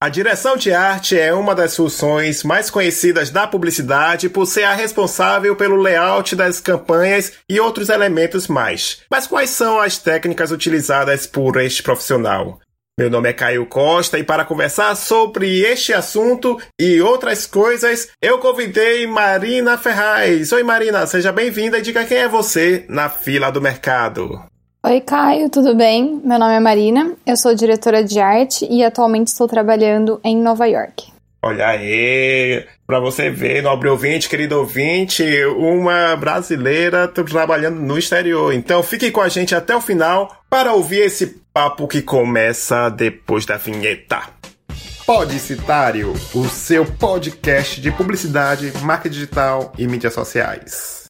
A direção de arte é uma das funções mais conhecidas da publicidade por ser a responsável pelo layout das campanhas e outros elementos mais. Mas quais são as técnicas utilizadas por este profissional? Meu nome é Caio Costa e para conversar sobre este assunto e outras coisas, eu convidei Marina Ferraz. Oi Marina, seja bem-vinda e diga quem é você na fila do mercado. Oi, Caio, tudo bem? Meu nome é Marina, eu sou diretora de arte e atualmente estou trabalhando em Nova York. Olha aí, para você ver, nobre ouvinte, querido ouvinte, uma brasileira trabalhando no exterior. Então fique com a gente até o final para ouvir esse papo que começa depois da vinheta. Podicitário, o seu podcast de publicidade, marca digital e mídias sociais.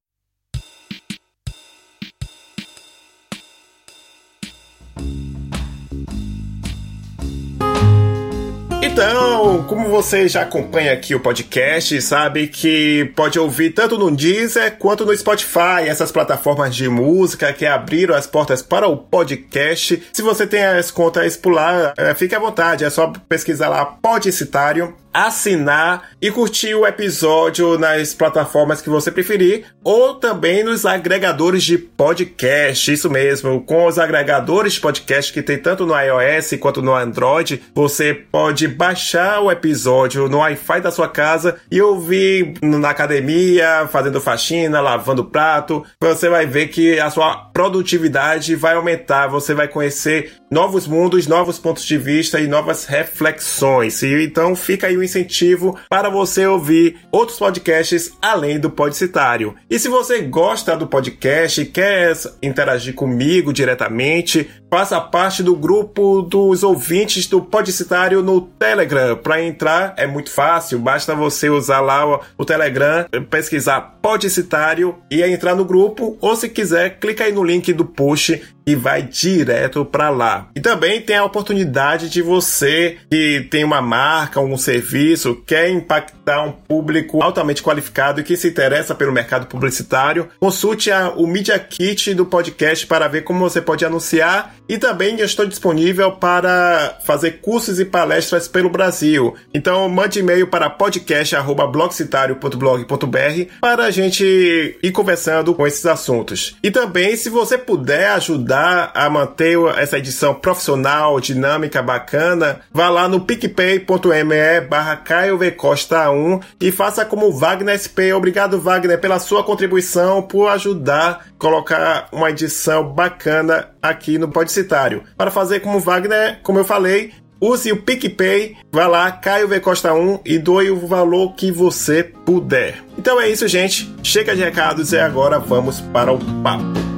Então, como você já acompanha aqui o podcast, sabe que pode ouvir tanto no Deezer quanto no Spotify, essas plataformas de música que abriram as portas para o podcast. Se você tem as contas por lá, é, fique à vontade, é só pesquisar lá Podicitário assinar e curtir o episódio nas plataformas que você preferir ou também nos agregadores de podcast. Isso mesmo, com os agregadores de podcast que tem tanto no iOS quanto no Android, você pode baixar o episódio no Wi-Fi da sua casa e ouvir na academia, fazendo faxina, lavando prato. Você vai ver que a sua produtividade vai aumentar, você vai conhecer novos mundos, novos pontos de vista e novas reflexões. E então fica aí o incentivo para você ouvir outros podcasts além do Podcitário. E se você gosta do podcast e quer interagir comigo diretamente, faça parte do grupo dos ouvintes do Podcitário no Telegram. Para entrar é muito fácil, basta você usar lá o Telegram, pesquisar Podcitário e entrar no grupo, ou se quiser, clica aí no link do post e vai direto para lá. E também tem a oportunidade de você que tem uma marca, um serviço, quer impactar um público altamente qualificado e que se interessa pelo mercado publicitário, consulte a, o Media Kit do podcast para ver como você pode anunciar e também estou disponível para fazer cursos e palestras pelo Brasil. Então mande e-mail para podcast@blogcitario.blog.br para a gente ir conversando com esses assuntos. E também se você puder ajudar a manter essa edição profissional, dinâmica, bacana, vá lá no picpay.me barra Costa 1 e faça como Wagner SP. Obrigado, Wagner, pela sua contribuição, por ajudar a colocar uma edição bacana aqui no Podcitário. Para fazer como Wagner, como eu falei, Use o PicPay, vá lá, Caio V Costa 1 e doe o valor que você puder. Então é isso, gente. Chega de recados e agora vamos para o papo.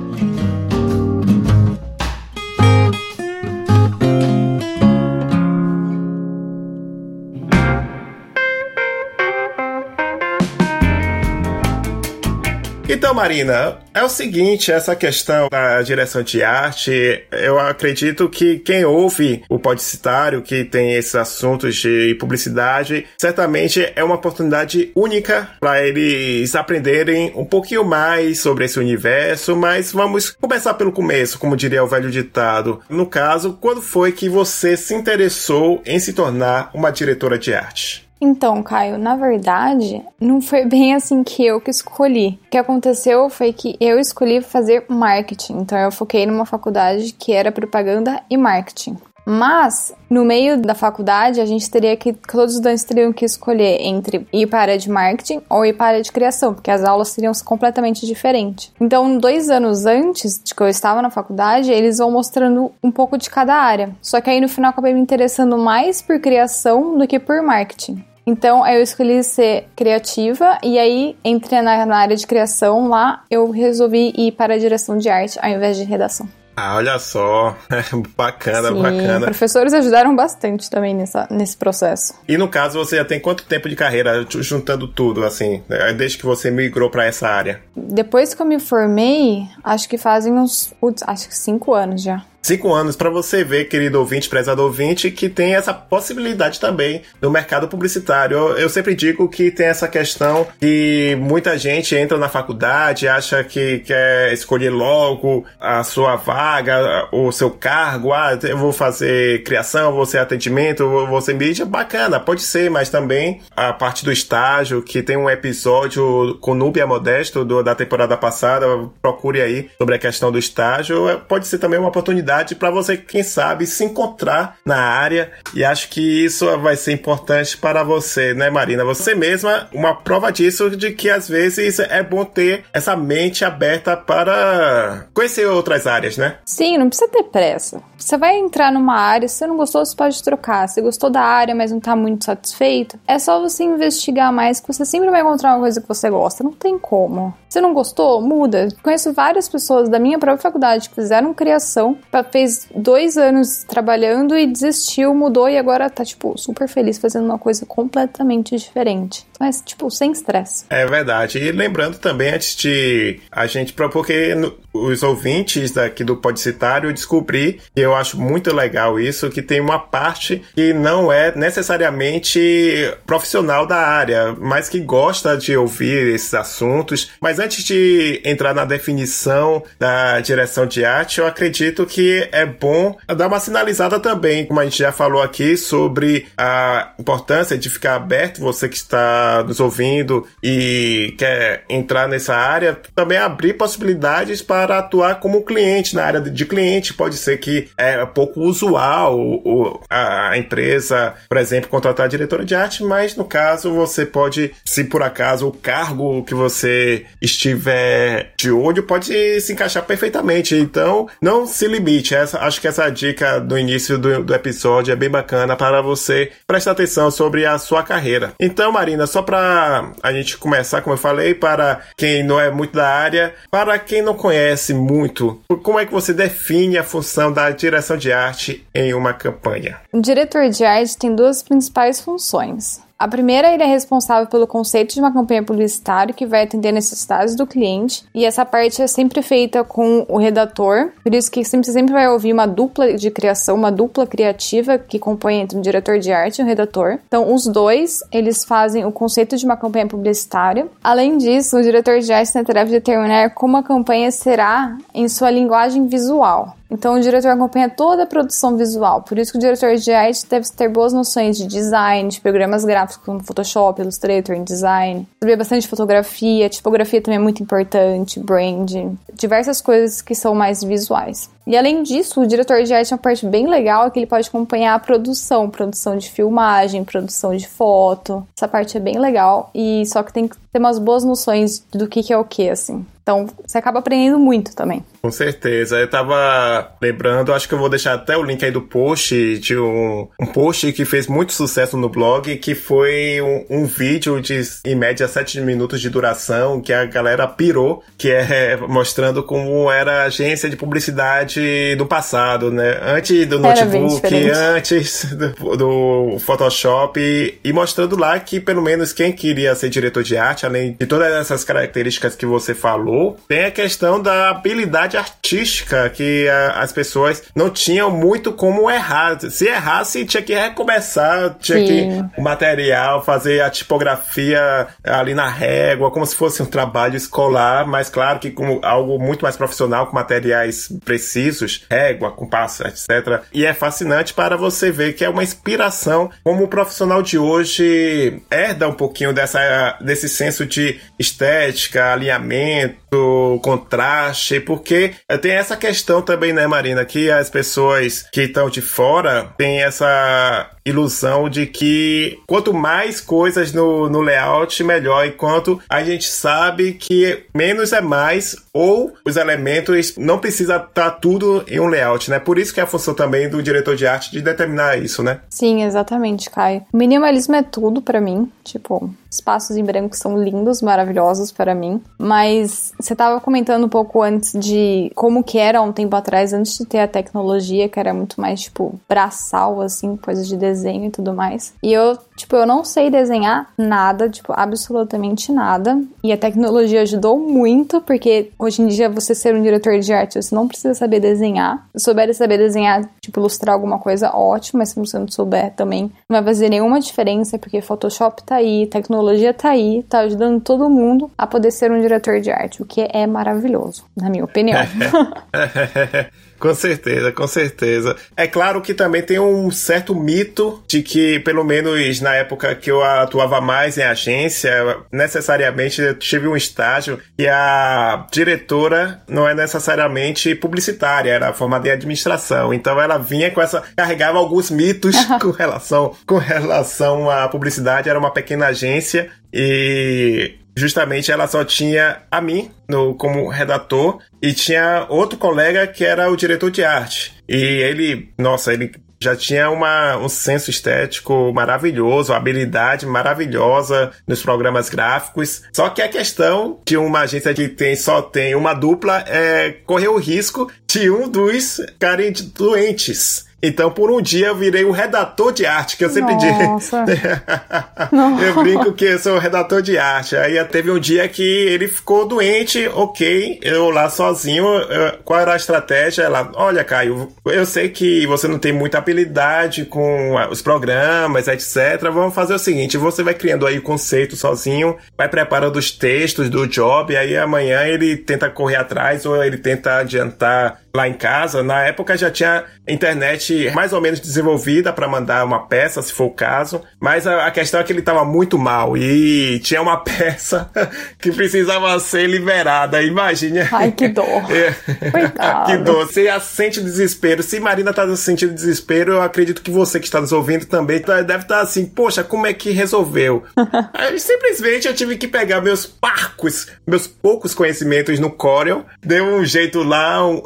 Então, Marina, é o seguinte, essa questão da direção de arte, eu acredito que quem ouve o Podcitário, que tem esses assuntos de publicidade, certamente é uma oportunidade única para eles aprenderem um pouquinho mais sobre esse universo, mas vamos começar pelo começo, como diria o velho ditado. No caso, quando foi que você se interessou em se tornar uma diretora de arte? Então, Caio, na verdade, não foi bem assim que eu que escolhi. O que aconteceu foi que eu escolhi fazer marketing. Então, eu foquei numa faculdade que era propaganda e marketing. Mas, no meio da faculdade, a gente teria que. Todos os estudantes teriam que escolher entre ir para a área de marketing ou ir para a área de criação, porque as aulas seriam completamente diferentes. Então, dois anos antes de que eu estava na faculdade, eles vão mostrando um pouco de cada área. Só que aí no final acabei me interessando mais por criação do que por marketing. Então eu escolhi ser criativa e aí entrei na, na área de criação lá, eu resolvi ir para a direção de arte ao invés de redação. Ah, olha só. bacana, Sim, bacana. Professores ajudaram bastante também nessa, nesse processo. E no caso, você já tem quanto tempo de carreira juntando tudo, assim, né, desde que você migrou para essa área? Depois que eu me formei, acho que fazem uns. Acho que cinco anos já. Cinco anos para você ver, querido ouvinte, prezado ouvinte, que tem essa possibilidade também no mercado publicitário. Eu, eu sempre digo que tem essa questão que muita gente entra na faculdade, acha que quer escolher logo a sua vaga, o seu cargo, ah, eu vou fazer criação, vou ser atendimento, vou ser mídia, bacana, pode ser, mas também a parte do estágio, que tem um episódio com Núbia Modesto do, da temporada passada, procure aí sobre a questão do estágio, pode ser também uma oportunidade para você, quem sabe, se encontrar na área e acho que isso vai ser importante para você, né, Marina? Você mesma, uma prova disso de que às vezes é bom ter essa mente aberta para conhecer outras áreas, né? Sim, não precisa ter pressa. Você vai entrar numa área, se você não gostou, você pode trocar. Se gostou da área, mas não tá muito satisfeito, é só você investigar mais, que você sempre vai encontrar uma coisa que você gosta. Não tem como. Se não gostou, muda. Conheço várias pessoas da minha própria faculdade que fizeram criação, fez dois anos trabalhando e desistiu, mudou e agora tá, tipo, super feliz fazendo uma coisa completamente diferente. Mas, tipo, sem estresse. É verdade. E lembrando também, antes de a gente. Porque os ouvintes daqui do Podcitário descobri que eu acho muito legal isso, que tem uma parte que não é necessariamente profissional da área, mas que gosta de ouvir esses assuntos. Mas antes de entrar na definição da direção de arte, eu acredito que é bom dar uma sinalizada também, como a gente já falou aqui, sobre a importância de ficar aberto, você que está nos ouvindo e quer entrar nessa área, também abrir possibilidades para atuar como cliente na área de cliente. Pode ser que é pouco usual o, a empresa, por exemplo, contratar a diretora de arte, mas no caso você pode, se por acaso o cargo que você estiver de olho pode se encaixar perfeitamente. Então, não se limite. Essa, acho que essa dica do início do, do episódio é bem bacana para você prestar atenção sobre a sua carreira. Então, Marina, só para a gente começar, como eu falei, para quem não é muito da área, para quem não conhece muito, como é que você define a função da direção de arte em uma campanha? O diretor de arte tem duas principais funções. A primeira, ele é responsável pelo conceito de uma campanha publicitária que vai atender necessidades do cliente, e essa parte é sempre feita com o redator, por isso que sempre, sempre vai ouvir uma dupla de criação, uma dupla criativa que compõe entre o diretor de arte e o redator. Então, os dois, eles fazem o conceito de uma campanha publicitária. Além disso, o diretor de arte tem a tarefa de determinar como a campanha será em sua linguagem visual. Então, o diretor acompanha toda a produção visual, por isso que o diretor de arte deve ter boas noções de design, de programas gráficos como Photoshop, Illustrator, InDesign, saber bastante fotografia, tipografia também é muito importante, branding, diversas coisas que são mais visuais. E além disso, o diretor de arte é uma parte bem legal é que ele pode acompanhar a produção, produção de filmagem, produção de foto. Essa parte é bem legal e só que tem que ter umas boas noções do que, que é o que, assim. Então, você acaba aprendendo muito também. Com certeza. Eu tava lembrando, acho que eu vou deixar até o link aí do post, de um, um post que fez muito sucesso no blog, que foi um, um vídeo de, em média, 7 minutos de duração, que a galera pirou, que é mostrando como era a agência de publicidade do passado, né? Antes do notebook, antes do, do Photoshop, e, mostrando lá que, pelo menos, quem queria ser diretor de arte, além de todas essas características que você falou, tem a questão da habilidade artística que a, as pessoas não tinham muito como errar. Se errasse, tinha que recomeçar, tinha Sim. que o material, fazer a tipografia ali na régua, como se fosse um trabalho escolar, mas claro que com algo muito mais profissional, com materiais precisos, régua, compasso, etc. E é fascinante para você ver que é uma inspiração como o profissional de hoje herda um pouquinho dessa, desse senso de estética, alinhamento, contraste, porque tem essa questão também, né, Marina, que as pessoas que estão de fora têm essa ilusão de que quanto mais coisas no, no layout, melhor. Enquanto a gente sabe que menos é mais, ou os elementos não precisa estar tá tudo em um layout, né? Por isso que é a função também do diretor de arte de determinar isso, né? Sim, exatamente, Caio. Minimalismo é tudo para mim. Tipo, espaços em branco são lindos, maravilhosos para mim. Mas você tava comentando um pouco antes de como que era um tempo atrás, antes de ter a tecnologia, que era muito mais, tipo, braçal, assim, coisas de desenho e tudo mais. E eu Tipo, eu não sei desenhar nada, tipo, absolutamente nada. E a tecnologia ajudou muito, porque hoje em dia você ser um diretor de arte, você não precisa saber desenhar. Se souber saber desenhar, tipo, ilustrar alguma coisa, ótimo, mas se você não souber também, não vai fazer nenhuma diferença, porque Photoshop tá aí, tecnologia tá aí, tá ajudando todo mundo a poder ser um diretor de arte, o que é maravilhoso, na minha opinião. Com certeza, com certeza. É claro que também tem um certo mito de que, pelo menos na época que eu atuava mais em agência, necessariamente eu tive um estágio e a diretora não é necessariamente publicitária, era formada em administração. Então ela vinha com essa. carregava alguns mitos com relação, com relação à publicidade. Era uma pequena agência e justamente ela só tinha a mim no, como redator e tinha outro colega que era o diretor de arte. E ele, nossa, ele já tinha uma, um senso estético maravilhoso, habilidade maravilhosa nos programas gráficos. Só que a questão de uma agência que tem, só tem uma dupla é correr o risco de um dos ficarem doentes. Então, por um dia, eu virei o redator de arte, que eu sempre Nossa. digo. eu brinco que eu sou redator de arte. Aí teve um dia que ele ficou doente, ok, eu lá sozinho. Eu, qual era a estratégia? Ela, olha, Caio, eu sei que você não tem muita habilidade com os programas, etc. Vamos fazer o seguinte: você vai criando aí o conceito sozinho, vai preparando os textos do job, aí amanhã ele tenta correr atrás ou ele tenta adiantar lá em casa. Na época já tinha internet mais ou menos desenvolvida para mandar uma peça, se for o caso. Mas a, a questão é que ele estava muito mal e tinha uma peça que precisava ser liberada. Imagine. Ai, que dor. É. que dor. Você sente desespero. Se Marina tá sentindo desespero, eu acredito que você que está nos ouvindo também tá, deve estar tá assim, poxa, como é que resolveu? Aí, simplesmente eu tive que pegar meus parcos, meus poucos conhecimentos no Corel, deu um jeito lá, um,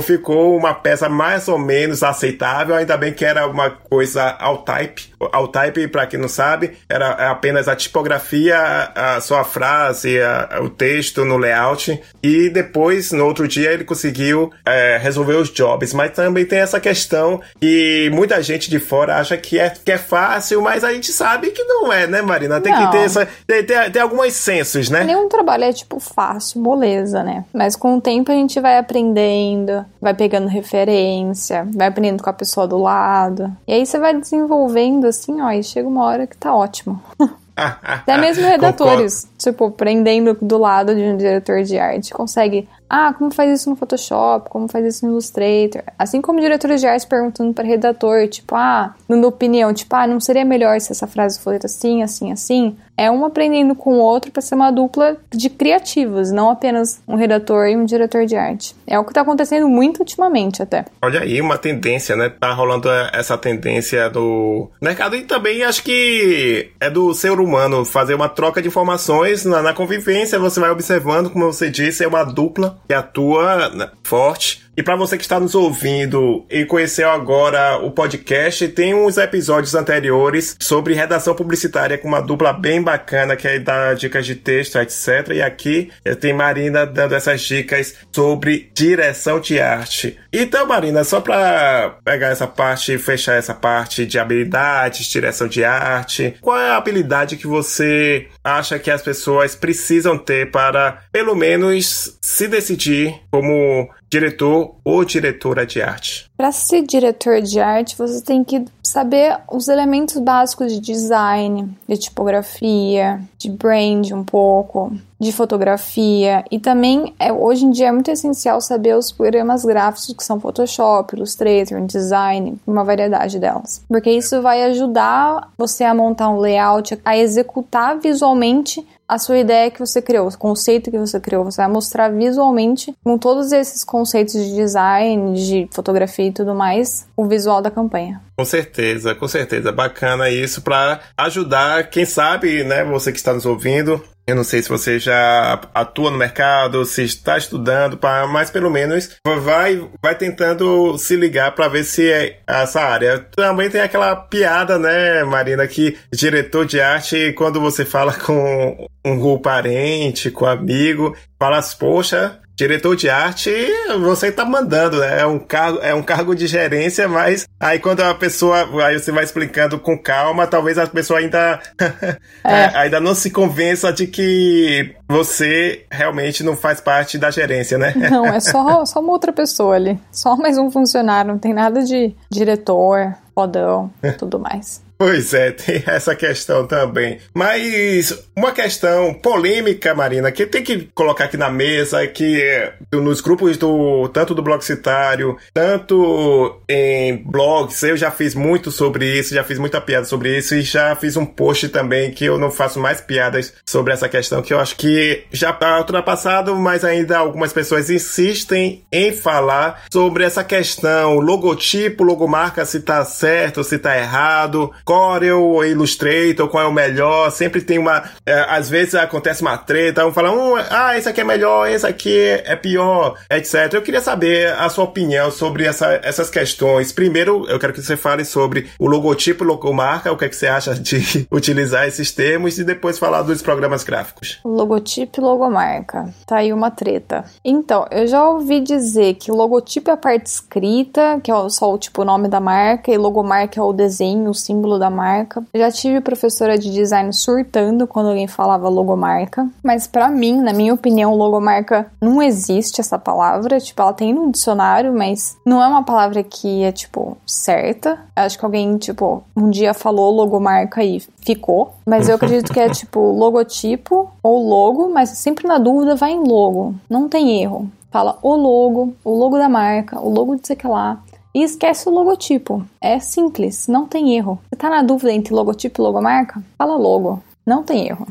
ficou uma peça mais ou menos aceitável, ainda bem que era uma coisa all type. All type, para quem não sabe, era apenas a tipografia, a sua frase, a, o texto no layout. E depois, no outro dia, ele conseguiu é, resolver os jobs. Mas também tem essa questão que muita gente de fora acha que é, que é fácil, mas a gente sabe que não é, né, Marina? Tem não. que ter essa. Tem, tem, tem alguns sensos, né? Nenhum trabalho é tipo fácil, moleza, né? Mas com o tempo a gente vai aprendendo vai pegando referência, vai aprendendo com a pessoa do lado. E aí você vai desenvolvendo assim, ó, e chega uma hora que tá ótimo. Até mesmo redatores, tipo, prendendo do lado de um diretor de arte, consegue ah, como faz isso no Photoshop, como faz isso no Illustrator. Assim como diretores de arte perguntando para redator, tipo, ah, dando opinião, tipo, ah, não seria melhor se essa frase fosse assim, assim, assim? É um aprendendo com o outro para ser uma dupla de criativos, não apenas um redator e um diretor de arte. É o que tá acontecendo muito ultimamente até. Olha aí, uma tendência, né? Tá rolando essa tendência do mercado e também acho que é do ser humano fazer uma troca de informações na, na convivência. Você vai observando, como você disse, é uma dupla que atua forte e para você que está nos ouvindo e conheceu agora o podcast, tem uns episódios anteriores sobre redação publicitária com uma dupla bem bacana que aí dá dicas de texto, etc. E aqui tem Marina dando essas dicas sobre direção de arte. Então, Marina, só para pegar essa parte e fechar essa parte de habilidades, direção de arte, qual é a habilidade que você acha que as pessoas precisam ter para, pelo menos, se decidir como diretor ou diretora de arte? Para ser diretor de arte, você tem que saber os elementos básicos de design, de tipografia, de brand um pouco, de fotografia e também é, hoje em dia é muito essencial saber os programas gráficos que são Photoshop, Illustrator, InDesign, uma variedade delas, porque isso vai ajudar você a montar um layout, a executar visualmente a sua ideia que você criou, o conceito que você criou. Você vai mostrar visualmente, com todos esses conceitos de design, de fotografia e tudo mais, o visual da campanha. Com certeza, com certeza. Bacana isso para ajudar, quem sabe, né, você que está nos ouvindo, eu não sei se você já atua no mercado, se está estudando, mas pelo menos vai, vai tentando se ligar para ver se é essa área. Também tem aquela piada, né, Marina, que diretor de arte, quando você fala com um parente, com amigo, fala, poxa, Diretor de arte, você tá mandando, né? É um cargo, é um cargo de gerência, mas aí quando a pessoa, aí você vai explicando com calma, talvez a pessoa ainda é. ainda não se convença de que você realmente não faz parte da gerência, né? Não, é só, só uma outra pessoa ali. Só mais um funcionário, não tem nada de diretor, fodão, tudo mais. Pois é, tem essa questão também. Mas uma questão polêmica, Marina, que tem que colocar aqui na mesa, que nos grupos do tanto do blog citário, tanto em blogs, eu já fiz muito sobre isso, já fiz muita piada sobre isso e já fiz um post também que eu não faço mais piadas sobre essa questão, que eu acho que já está ultrapassado, mas ainda algumas pessoas insistem em falar sobre essa questão, logotipo, logomarca, se tá certo, se tá errado, Corel ou Illustrator, qual é o melhor? Sempre tem uma. É, às vezes acontece uma treta, um fala, um, ah, esse aqui é melhor, esse aqui é pior, etc. Eu queria saber a sua opinião sobre essa, essas questões. Primeiro, eu quero que você fale sobre o logotipo, logomarca, o que, é que você acha de utilizar esses termos, e depois falar dos programas gráficos. Logotipo e logomarca. Tá aí uma treta. Então, eu já ouvi dizer que logotipo é a parte escrita, que é só o tipo o nome da marca, e logomarca é o desenho, o símbolo da marca. Já tive professora de design surtando quando alguém falava logomarca, mas para mim, na minha opinião, logomarca não existe essa palavra, tipo, ela tem no dicionário, mas não é uma palavra que é tipo certa. Acho que alguém, tipo, um dia falou logomarca e ficou, mas eu acredito que é tipo logotipo ou logo, mas sempre na dúvida vai em logo. Não tem erro fala o logo, o logo da marca, o logo de sei que lá e esquece o logotipo. É simples, não tem erro. Você tá na dúvida entre logotipo e logomarca? Fala logo. Não tem erro.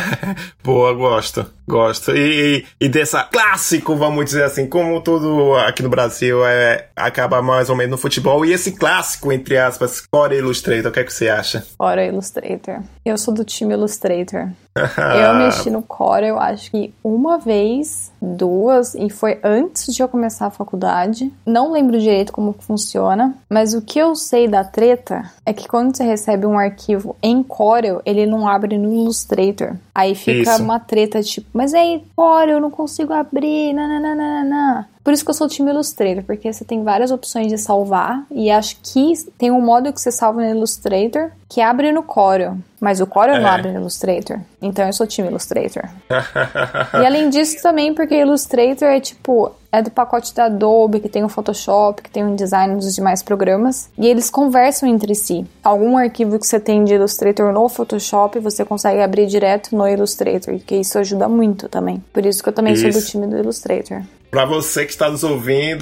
Boa, gosto. Gosto. E, e, dessa clássico, vamos dizer assim, como tudo aqui no Brasil é, acaba mais ou menos no futebol. E esse clássico, entre aspas, Core Illustrator, o que é que você acha? Core Illustrator. Eu sou do time Illustrator. Eu mexi no Core, eu acho que uma vez, duas, e foi antes de eu começar a faculdade. Não lembro direito como funciona, mas o que eu sei da treta é que quando você recebe um arquivo em Corel, ele não abre no Illustrator. Aí fica Isso. uma treta tipo, mas aí, Corel, eu não consigo abrir, nananana. Por isso que eu sou o time Illustrator, porque você tem várias opções de salvar e acho que tem um modo que você salva no Illustrator que abre no Corel, mas o Corel é. não abre no Illustrator. Então eu sou time Illustrator. e além disso também porque Illustrator é tipo é do pacote da Adobe, que tem o Photoshop, que tem o design dos demais programas, e eles conversam entre si. Algum arquivo que você tem de Illustrator no Photoshop, você consegue abrir direto no Illustrator, que isso ajuda muito também. Por isso que eu também isso. sou do time do Illustrator para você que está nos ouvindo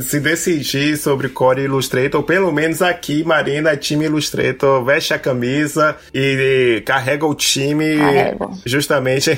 se decidir sobre Core Illustrator, pelo menos aqui, Marina, time Illustrator, veste a camisa e carrega o time Carrego. justamente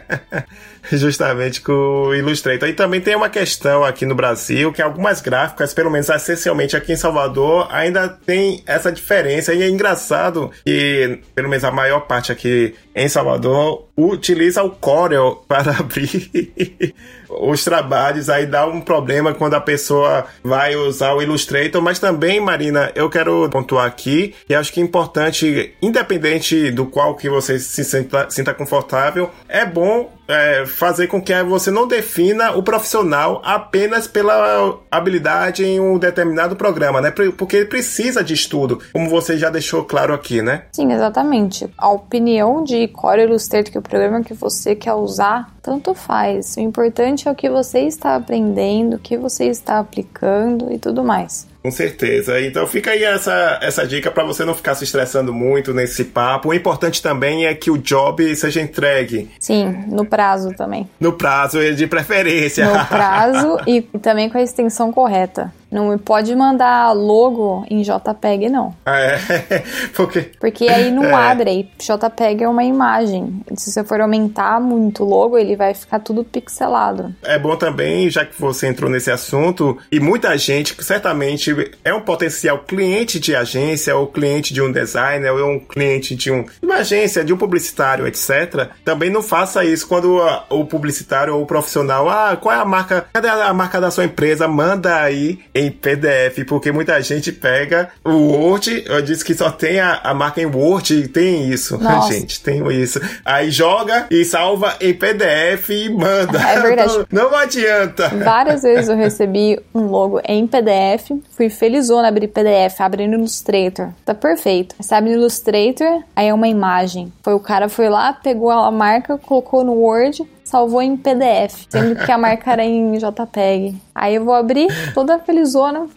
justamente com o Illustrator. E também tem uma questão aqui no Brasil que algumas gráficas, pelo menos essencialmente aqui em Salvador, ainda tem essa diferença. E é engraçado que pelo menos a maior parte aqui em Salvador utiliza o Corel para abrir os trabalhos, aí dá um problema quando a pessoa vai usar o Illustrator, mas também, Marina, eu quero pontuar aqui, e acho que é importante, independente do qual que você se sinta, sinta confortável, é bom é, fazer com que você não defina o profissional apenas pela habilidade em um determinado programa, né? Porque ele precisa de estudo, como você já deixou claro aqui, né? Sim, exatamente. A opinião de Core Illustrator, que é o programa que você quer usar, tanto faz. O importante é o que você está aprendendo, o que você está aplicando e tudo mais. Com certeza. Então fica aí essa, essa dica para você não ficar se estressando muito nesse papo. O importante também é que o job seja entregue. Sim, no prazo também. No prazo, de preferência. No prazo e também com a extensão correta. Não pode mandar logo em JPEG, não. Ah, é? Porque... Porque aí não é. abre. Aí JPEG é uma imagem. Se você for aumentar muito o logo, ele vai ficar tudo pixelado. É bom também, já que você entrou nesse assunto, e muita gente certamente é um potencial cliente de agência, ou cliente de um designer, ou um cliente de, um, uma agência, de um publicitário, etc. Também não faça isso quando o publicitário ou o profissional, ah, qual é a marca, cadê a marca da sua empresa? Manda aí em em PDF, porque muita gente pega o Word, eu disse que só tem a, a marca em Word, tem isso, Nossa. gente, tem isso. Aí joga e salva em PDF e manda. É verdade. Não, não adianta. Várias vezes eu recebi um logo em PDF, fui felizona abrir PDF, abri no Illustrator. Tá perfeito. Você abre no Illustrator, aí é uma imagem. Foi o cara foi lá, pegou a marca, colocou no Word, salvou em PDF, sendo que a marca era em JPEG. Aí eu vou abrir, toda felizona. O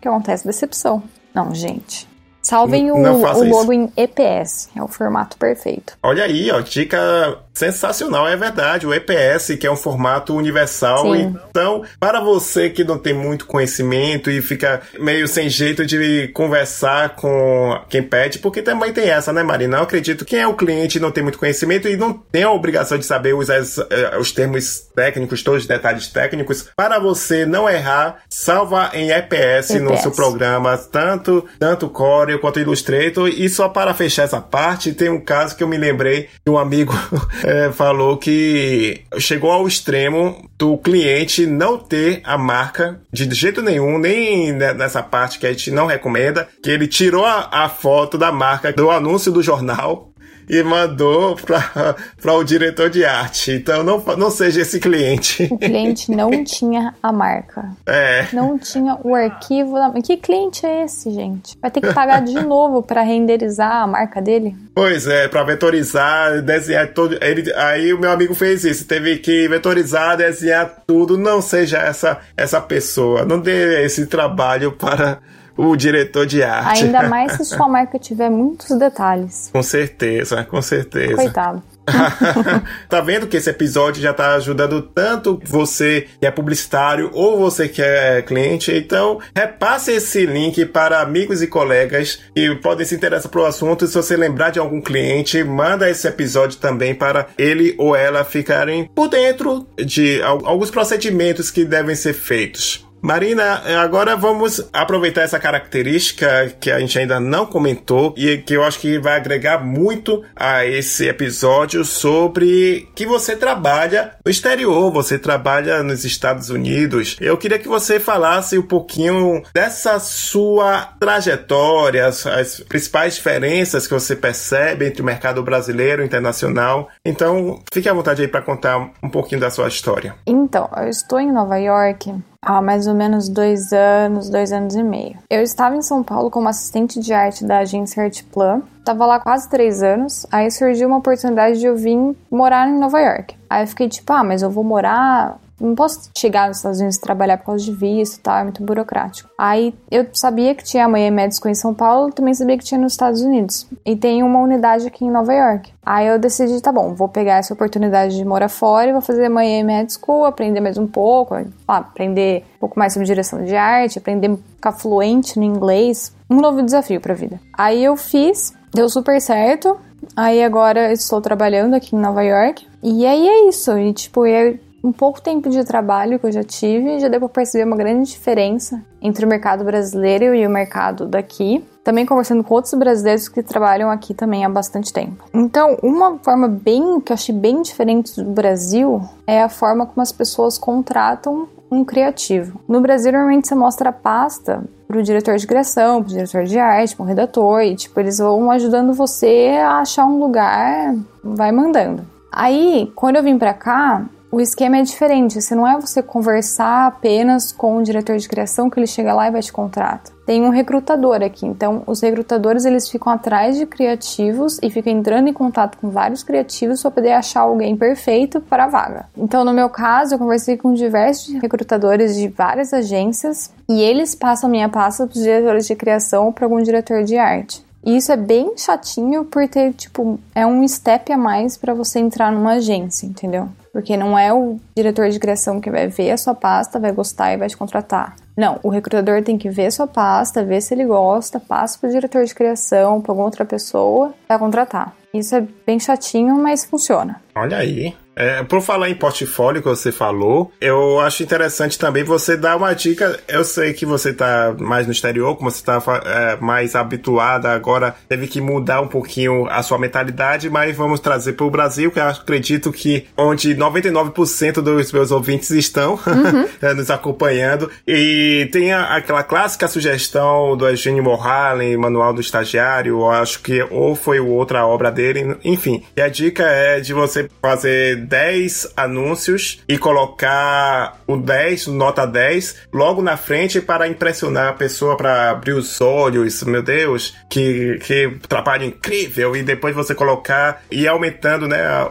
que acontece? Decepção. Não, gente. Salvem o, o isso. logo em EPS, é o formato perfeito. Olha aí, ó, dica sensacional, é verdade. O EPS, que é um formato universal. Sim. Então, para você que não tem muito conhecimento e fica meio sem jeito de conversar com quem pede, porque também tem essa, né, Marina? Eu acredito que quem é o cliente não tem muito conhecimento e não tem a obrigação de saber os, eh, os termos técnicos, todos os detalhes técnicos. Para você não errar, salva em EPS, no EPS. seu programa, tanto, tanto Corel quanto Illustrator. E só para fechar essa parte, tem um caso que eu me lembrei que um amigo eh, falou que chegou ao extremo do cliente não ter a marca de jeito nenhum, nem ne- nessa parte que a gente não recomenda, que ele tirou a, a foto da marca do anúncio do jornal e mandou para o diretor de arte. Então não, não seja esse cliente. O cliente não tinha a marca. É. Não tinha o arquivo. Da... Que cliente é esse, gente? Vai ter que pagar de novo para renderizar a marca dele? Pois é, para vetorizar, desenhar todo. Ele, aí o meu amigo fez isso, teve que vetorizar, desenhar tudo. Não seja essa essa pessoa, não dê esse trabalho para o diretor de arte. Ainda mais se sua marca tiver muitos detalhes. com certeza, com certeza. Coitado. tá vendo que esse episódio já tá ajudando tanto você que é publicitário ou você que é cliente? Então, repasse esse link para amigos e colegas que podem se interessar pelo assunto. E se você lembrar de algum cliente, manda esse episódio também para ele ou ela ficarem por dentro de al- alguns procedimentos que devem ser feitos. Marina, agora vamos aproveitar essa característica que a gente ainda não comentou e que eu acho que vai agregar muito a esse episódio sobre que você trabalha no exterior, você trabalha nos Estados Unidos. Eu queria que você falasse um pouquinho dessa sua trajetória, as, as principais diferenças que você percebe entre o mercado brasileiro e internacional. Então, fique à vontade aí para contar um pouquinho da sua história. Então, eu estou em Nova York há mais ou menos dois anos, dois anos e meio. Eu estava em São Paulo como assistente de arte da agência Artplan. Tava lá quase três anos. Aí surgiu uma oportunidade de eu vir morar em Nova York. Aí eu fiquei tipo, ah, mas eu vou morar não posso chegar nos Estados Unidos trabalhar por causa de visto e tal, é muito burocrático. Aí eu sabia que tinha a Manhã Médico em São Paulo, também sabia que tinha nos Estados Unidos. E tem uma unidade aqui em Nova York. Aí eu decidi, tá bom, vou pegar essa oportunidade de morar fora e vou fazer Manhã Médico, aprender mais um pouco, aprender um pouco mais sobre direção de arte, aprender a ficar fluente no inglês. Um novo desafio pra vida. Aí eu fiz, deu super certo. Aí agora eu estou trabalhando aqui em Nova York. E aí é isso. E tipo, é um pouco tempo de trabalho que eu já tive, já deu pra perceber uma grande diferença entre o mercado brasileiro e o mercado daqui. Também conversando com outros brasileiros que trabalham aqui também há bastante tempo. Então, uma forma bem que eu achei bem diferente do Brasil é a forma como as pessoas contratam um criativo. No Brasil, normalmente você mostra a pasta pro diretor de criação, pro diretor de arte, pro redator, e tipo, eles vão ajudando você a achar um lugar, vai mandando. Aí, quando eu vim pra cá, o esquema é diferente. Você não é você conversar apenas com o diretor de criação que ele chega lá e vai te contratar. Tem um recrutador aqui. Então, os recrutadores eles ficam atrás de criativos e ficam entrando em contato com vários criativos para poder achar alguém perfeito para a vaga. Então, no meu caso, eu conversei com diversos recrutadores de várias agências e eles passam minha pasta para os diretores de criação ou para algum diretor de arte. E isso é bem chatinho por ter, tipo, é um step a mais para você entrar numa agência, entendeu? Porque não é o diretor de criação que vai ver a sua pasta, vai gostar e vai te contratar. Não, o recrutador tem que ver a sua pasta, ver se ele gosta, passa pro diretor de criação, para alguma outra pessoa, vai contratar. Isso é bem chatinho, mas funciona. Olha aí. É, por falar em portfólio que você falou, eu acho interessante também você dar uma dica. Eu sei que você tá mais no exterior, como você tá é, mais habituada agora, teve que mudar um pouquinho a sua mentalidade, mas vamos trazer para o Brasil, que eu acredito que onde 99% dos meus ouvintes estão uhum. É, nos acompanhando. E tem aquela clássica sugestão do Eugênio Morhalen, Manual do Estagiário, acho que ou foi outra obra dele, enfim. E a dica é de você fazer 10 anúncios e colocar o 10, nota 10, logo na frente para impressionar a pessoa, para abrir os olhos, meu Deus, que, que trabalho incrível, e depois você colocar e aumentando né, a,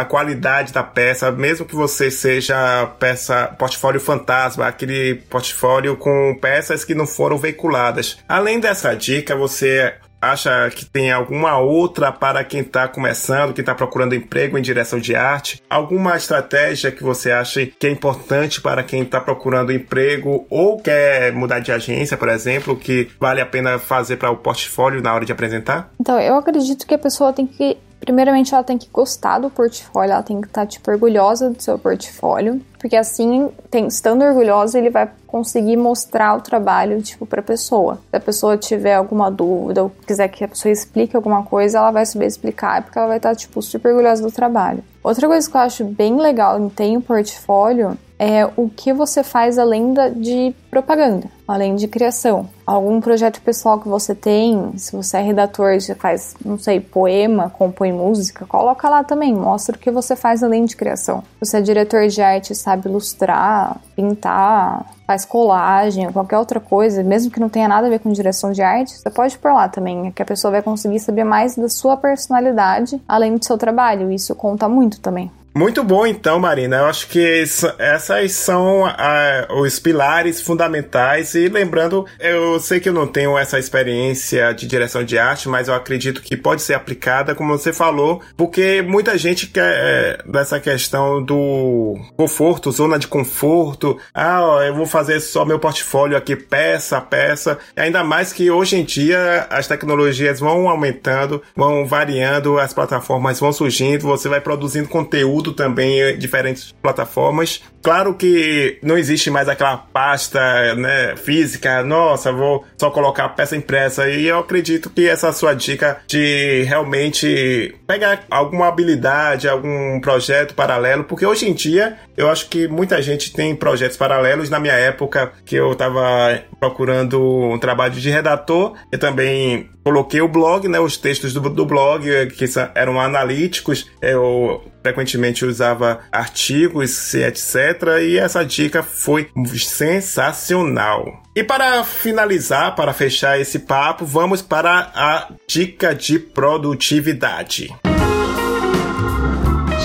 a qualidade da peça, mesmo que você seja peça portfólio fantasma, aquele portfólio com peças que não foram veiculadas. Além dessa dica, você acha que tem alguma outra para quem está começando, quem está procurando emprego em direção de arte? Alguma estratégia que você acha que é importante para quem está procurando emprego ou quer mudar de agência, por exemplo, que vale a pena fazer para o portfólio na hora de apresentar? Então, eu acredito que a pessoa tem que Primeiramente, ela tem que gostar do portfólio, ela tem que estar, tipo, orgulhosa do seu portfólio, porque assim, tem, estando orgulhosa, ele vai conseguir mostrar o trabalho, tipo, pra pessoa. Se a pessoa tiver alguma dúvida ou quiser que a pessoa explique alguma coisa, ela vai saber explicar, porque ela vai estar, tipo, super orgulhosa do trabalho. Outra coisa que eu acho bem legal em ter um portfólio é o que você faz além da, de propaganda, além de criação. Algum projeto pessoal que você tem, se você é redator, você faz, não sei, poema, compõe música, coloca lá também, mostra o que você faz além de criação. Se você é diretor de arte, sabe ilustrar, pintar, faz colagem, qualquer outra coisa, mesmo que não tenha nada a ver com direção de arte, você pode pôr lá também, que a pessoa vai conseguir saber mais da sua personalidade além do seu trabalho. Isso conta muito também. Muito bom, então, Marina. Eu acho que essas são uh, os pilares fundamentais. E lembrando, eu sei que eu não tenho essa experiência de direção de arte, mas eu acredito que pode ser aplicada, como você falou, porque muita gente quer é, dessa questão do conforto, zona de conforto. Ah, eu vou fazer só meu portfólio aqui, peça a peça. Ainda mais que hoje em dia as tecnologias vão aumentando, vão variando, as plataformas vão surgindo, você vai produzindo conteúdo também em diferentes plataformas. Claro que não existe mais aquela pasta né, física, nossa, vou só colocar a peça impressa. E eu acredito que essa sua dica de realmente pegar alguma habilidade, algum projeto paralelo, porque hoje em dia eu acho que muita gente tem projetos paralelos. Na minha época, que eu estava procurando um trabalho de redator, eu também coloquei o blog, né, os textos do, do blog, que eram analíticos. Eu frequentemente usava artigos, etc. E essa dica foi sensacional. E para finalizar, para fechar esse papo, vamos para a dica de produtividade.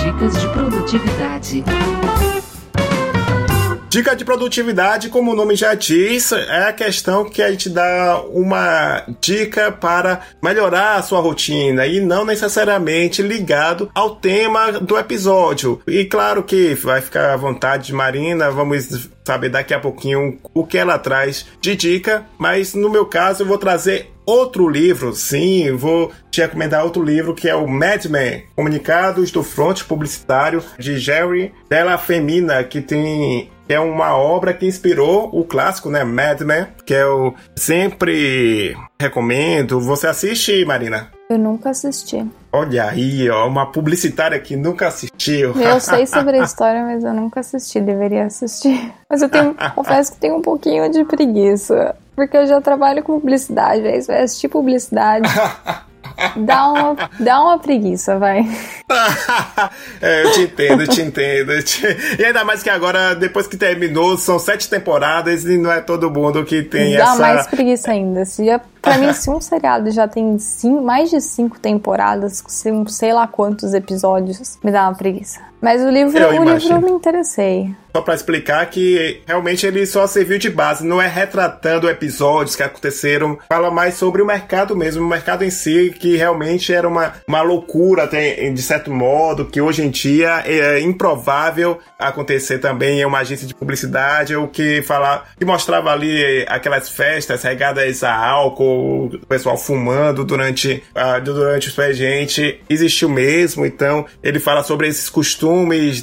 Dicas de produtividade. Dica de produtividade, como o nome já diz, é a questão que a gente dá uma dica para melhorar a sua rotina e não necessariamente ligado ao tema do episódio. E claro que vai ficar à vontade, Marina, vamos saber daqui a pouquinho o que ela traz de dica, mas no meu caso eu vou trazer outro livro, sim, vou te recomendar outro livro que é o Mad Men, Comunicados do Front Publicitário de Jerry Della Femina, que tem é uma obra que inspirou o clássico, né, Mad Men, que eu sempre recomendo. Você assiste, Marina? Eu nunca assisti. Olha aí, ó, uma publicitária que nunca assistiu. Eu sei sobre a história, mas eu nunca assisti, deveria assistir. Mas eu tenho, confesso que tenho um pouquinho de preguiça, porque eu já trabalho com publicidade, aí vai assistir publicidade. Dá uma, dá uma preguiça, vai. é, eu te entendo, eu te entendo. E ainda mais que agora, depois que terminou, são sete temporadas e não é todo mundo que tem dá essa. Dá mais preguiça ainda. Se já, pra mim, se um seriado já tem cinco, mais de cinco temporadas, com sei lá quantos episódios, me dá uma preguiça. Mas o livro, o livro eu me interessei. Só para explicar que realmente ele só serviu de base, não é retratando episódios que aconteceram, fala mais sobre o mercado mesmo, o mercado em si, que realmente era uma, uma loucura, de certo modo, que hoje em dia é improvável acontecer também em uma agência de publicidade, o que falar, que mostrava ali aquelas festas regadas a álcool o pessoal fumando durante, uh, durante o expediente existiu mesmo. Então, ele fala sobre esses costumes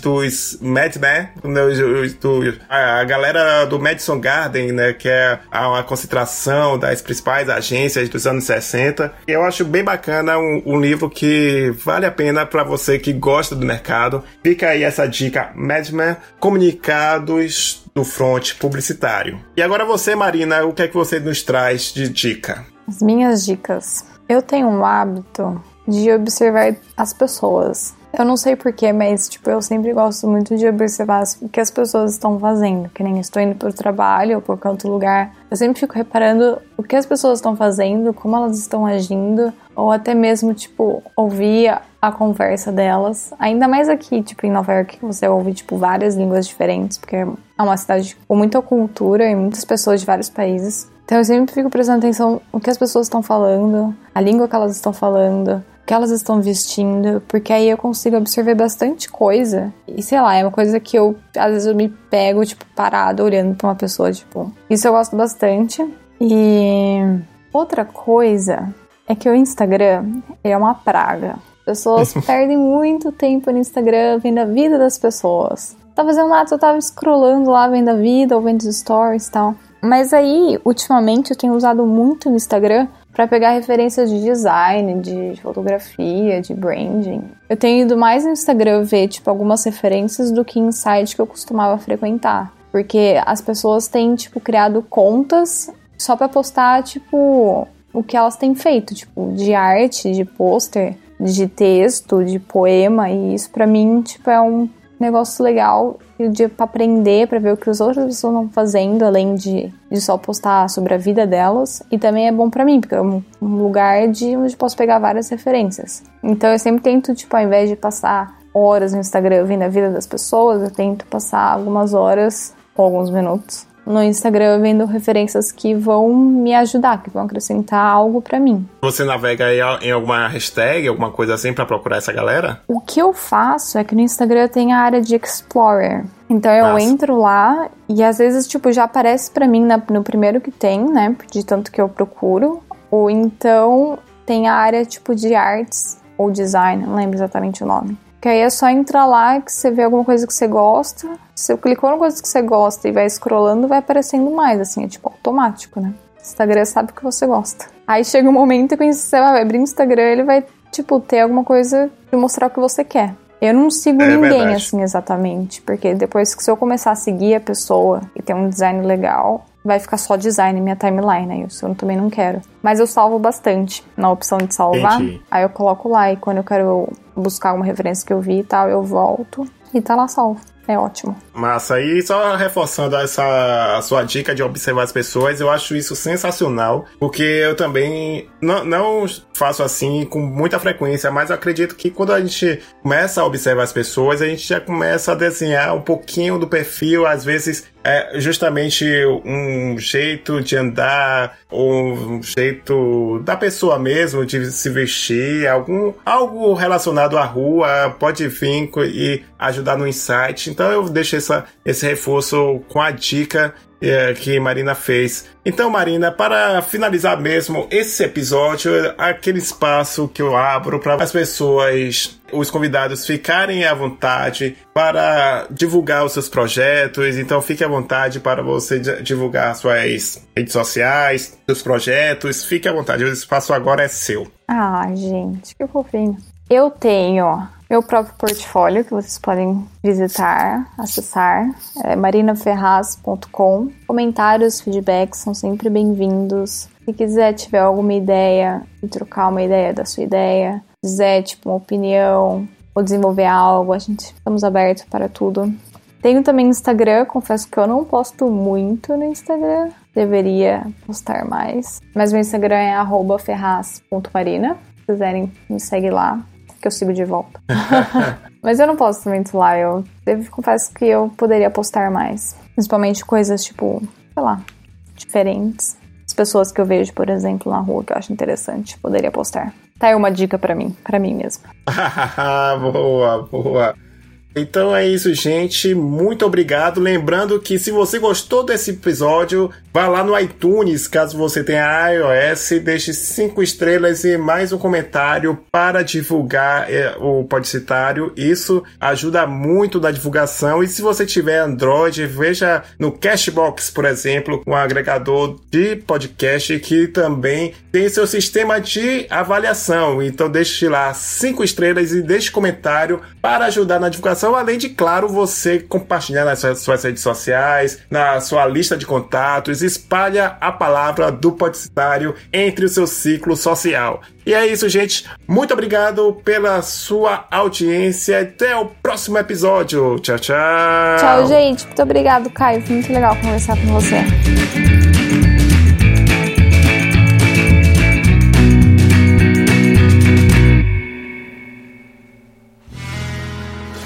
dos Mad, né? Do, a galera do Madison Garden, né? Que é uma concentração das principais agências dos anos 60. Eu acho bem bacana um, um livro que vale a pena para você que gosta do mercado. Fica aí essa dica, Madman, comunicados do front publicitário. E agora você, Marina, o que é que você nos traz de dica? As minhas dicas. Eu tenho um hábito de observar as pessoas. Eu não sei porquê, mas tipo, eu sempre gosto muito de observar o que as pessoas estão fazendo. Que nem estou indo para o trabalho ou por outro lugar. Eu sempre fico reparando o que as pessoas estão fazendo, como elas estão agindo, ou até mesmo, tipo, ouvir a conversa delas. Ainda mais aqui, tipo, em Nova York, que você ouve, tipo, várias línguas diferentes, porque é uma cidade com muita cultura e muitas pessoas de vários países. Então eu sempre fico prestando atenção no que as pessoas estão falando, a língua que elas estão falando, que elas estão vestindo, porque aí eu consigo absorver bastante coisa. E sei lá, é uma coisa que eu às vezes eu me pego tipo parado olhando para uma pessoa, tipo. Isso eu gosto bastante. E outra coisa é que o Instagram é uma praga. Pessoas perdem muito tempo no Instagram vendo a vida das pessoas. Tava fazendo nada, eu tava scrollando lá, vendo a vida, ou vendo os stories e tal. Mas aí, ultimamente, eu tenho usado muito no Instagram para pegar referências de design, de fotografia, de branding. Eu tenho ido mais no Instagram ver tipo algumas referências do que em site que eu costumava frequentar, porque as pessoas têm tipo criado contas só para postar tipo o que elas têm feito, tipo de arte, de pôster, de texto, de poema. E isso para mim tipo é um negócio legal de para aprender, para ver o que as outras pessoas estão fazendo, além de, de só postar sobre a vida delas. E também é bom para mim, porque é um, um lugar de onde posso pegar várias referências. Então eu sempre tento, tipo, ao invés de passar horas no Instagram vendo a vida das pessoas, eu tento passar algumas horas ou alguns minutos no Instagram vendo referências que vão me ajudar, que vão acrescentar algo para mim. Você navega em alguma hashtag, alguma coisa assim para procurar essa galera? O que eu faço é que no Instagram tem a área de Explorer. Então eu Nossa. entro lá e às vezes tipo já aparece para mim na, no primeiro que tem, né, de tanto que eu procuro, ou então tem a área tipo de artes ou design, não lembro exatamente o nome. Que aí é só entrar lá que você vê alguma coisa que você gosta. Se você clicou numa coisa que você gosta e vai scrollando, vai aparecendo mais, assim, é tipo automático, né? O Instagram sabe o que você gosta. Aí chega um momento que você vai abrir o Instagram, ele vai, tipo, ter alguma coisa de mostrar o que você quer. Eu não sigo é ninguém verdade. assim exatamente, porque depois que se eu começar a seguir a pessoa e ter um design legal, vai ficar só design minha timeline, isso eu também não quero. Mas eu salvo bastante na opção de salvar, Entendi. aí eu coloco lá e quando eu quero buscar uma referência que eu vi e tal, eu volto e tá lá salvo. É ótimo. Massa. E só reforçando essa sua dica de observar as pessoas, eu acho isso sensacional, porque eu também não, não faço assim com muita frequência, mas acredito que quando a gente começa a observar as pessoas, a gente já começa a desenhar um pouquinho do perfil, às vezes é justamente um jeito de andar, um jeito da pessoa mesmo de se vestir, algum algo relacionado à rua pode vir e ajudar no insight. Então eu deixo essa, esse reforço com a dica é, que Marina fez. Então, Marina, para finalizar mesmo esse episódio, aquele espaço que eu abro para as pessoas, os convidados ficarem à vontade para divulgar os seus projetos. Então, fique à vontade para você divulgar suas redes sociais, seus projetos. Fique à vontade, o espaço agora é seu. Ah, gente, que fofinho. Eu tenho meu próprio portfólio que vocês podem visitar, acessar, é marinaferraz.com. Comentários, feedbacks são sempre bem-vindos. Se quiser tiver alguma ideia e trocar uma ideia da sua ideia, quiser tipo uma opinião ou desenvolver algo, a gente estamos abertos para tudo. Tenho também Instagram, confesso que eu não posto muito no Instagram, deveria postar mais. Mas meu Instagram é ferraz.marina. Se quiserem, me segue lá que eu sigo de volta. Mas eu não posto muito lá, eu devo, confesso que eu poderia postar mais. Principalmente coisas tipo, sei lá, diferentes. As pessoas que eu vejo, por exemplo, na rua que eu acho interessante, poderia postar. Tá aí uma dica para mim, para mim mesmo. boa, boa. Então é isso, gente. Muito obrigado. Lembrando que se você gostou desse episódio, vá lá no iTunes, caso você tenha iOS, deixe cinco estrelas e mais um comentário para divulgar é, o Podcitário. Isso ajuda muito na divulgação. E se você tiver Android, veja no Cashbox, por exemplo, um agregador de podcast que também tem seu sistema de avaliação. Então deixe lá cinco estrelas e deixe comentário para ajudar na divulgação, além de, claro, você compartilhar nas suas redes sociais, na sua lista de contatos, espalha a palavra do Podcitário entre o seu ciclo social. E é isso, gente. Muito obrigado pela sua audiência. Até o próximo episódio. Tchau, tchau. Tchau, gente. Muito obrigado, Caio. Foi muito legal conversar com você.